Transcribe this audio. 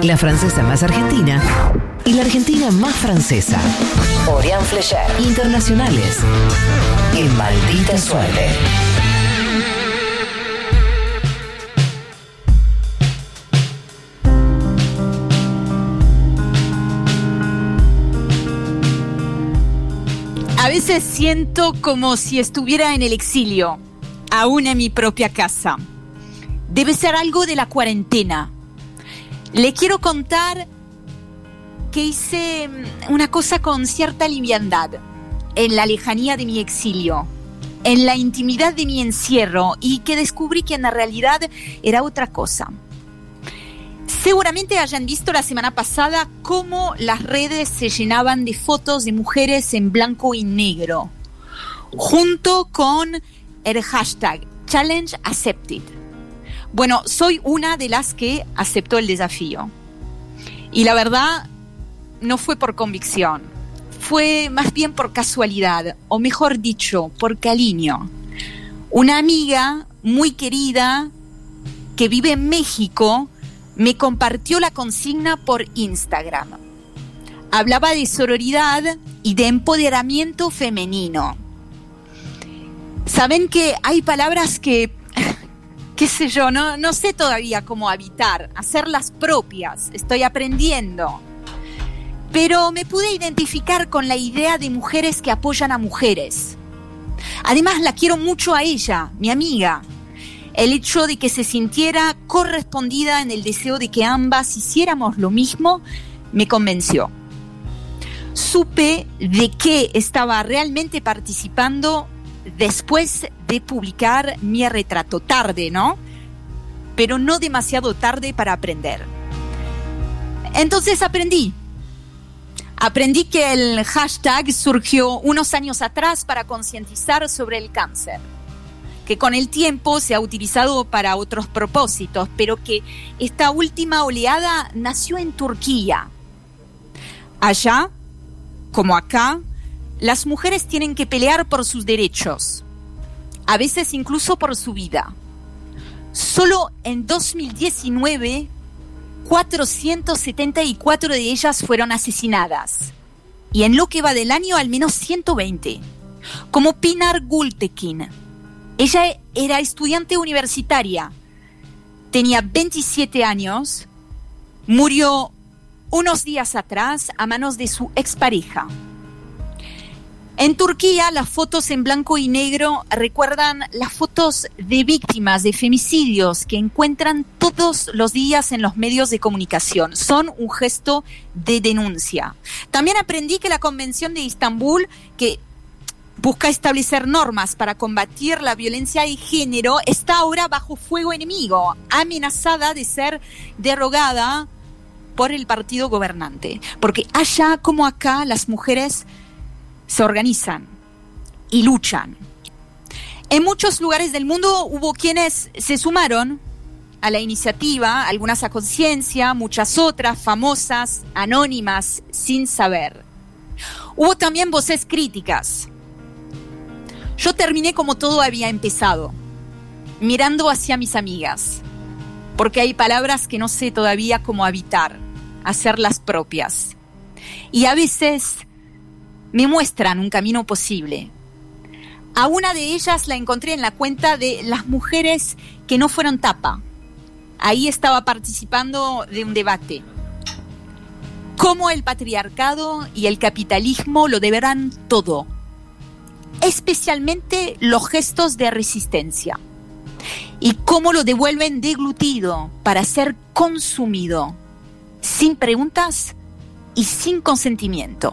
La francesa más argentina y la argentina más francesa. Orián Flecher. Internacionales. En maldita suerte. A veces siento como si estuviera en el exilio, aún en mi propia casa. Debe ser algo de la cuarentena. Le quiero contar que hice mm, una cosa con cierta liviandad en la lejanía de mi exilio, en la intimidad de mi encierro y que descubrí que en la realidad era otra cosa. Seguramente hayan visto la semana pasada cómo las redes se llenaban de fotos de mujeres en blanco y negro, junto con el hashtag Challenge Accepted. Bueno, soy una de las que aceptó el desafío. Y la verdad, no fue por convicción, fue más bien por casualidad, o mejor dicho, por cariño. Una amiga muy querida que vive en México me compartió la consigna por Instagram. Hablaba de sororidad y de empoderamiento femenino. Saben que hay palabras que, qué sé yo, no, no sé todavía cómo habitar, hacerlas propias, estoy aprendiendo. Pero me pude identificar con la idea de mujeres que apoyan a mujeres. Además, la quiero mucho a ella, mi amiga, el hecho de que se sintiera correspondida en el deseo de que ambas hiciéramos lo mismo me convenció. Supe de qué estaba realmente participando después de publicar mi retrato tarde, ¿no? Pero no demasiado tarde para aprender. Entonces aprendí. Aprendí que el hashtag surgió unos años atrás para concientizar sobre el cáncer que con el tiempo se ha utilizado para otros propósitos, pero que esta última oleada nació en Turquía. Allá, como acá, las mujeres tienen que pelear por sus derechos, a veces incluso por su vida. Solo en 2019, 474 de ellas fueron asesinadas. Y en lo que va del año, al menos 120. Como Pinar Gultekin, ella era estudiante universitaria, tenía 27 años, murió unos días atrás a manos de su expareja. En Turquía, las fotos en blanco y negro recuerdan las fotos de víctimas de femicidios que encuentran todos los días en los medios de comunicación. Son un gesto de denuncia. También aprendí que la Convención de Estambul, que busca establecer normas para combatir la violencia de género, está ahora bajo fuego enemigo, amenazada de ser derogada por el partido gobernante. Porque allá como acá las mujeres se organizan y luchan. En muchos lugares del mundo hubo quienes se sumaron a la iniciativa, algunas a conciencia, muchas otras famosas, anónimas, sin saber. Hubo también voces críticas yo terminé como todo había empezado, mirando hacia mis amigas, porque hay palabras que no sé todavía cómo habitar, hacerlas propias. Y a veces me muestran un camino posible. A una de ellas la encontré en la cuenta de las mujeres que no fueron tapa. Ahí estaba participando de un debate. Cómo el patriarcado y el capitalismo lo deberán todo especialmente los gestos de resistencia y cómo lo devuelven deglutido para ser consumido, sin preguntas y sin consentimiento.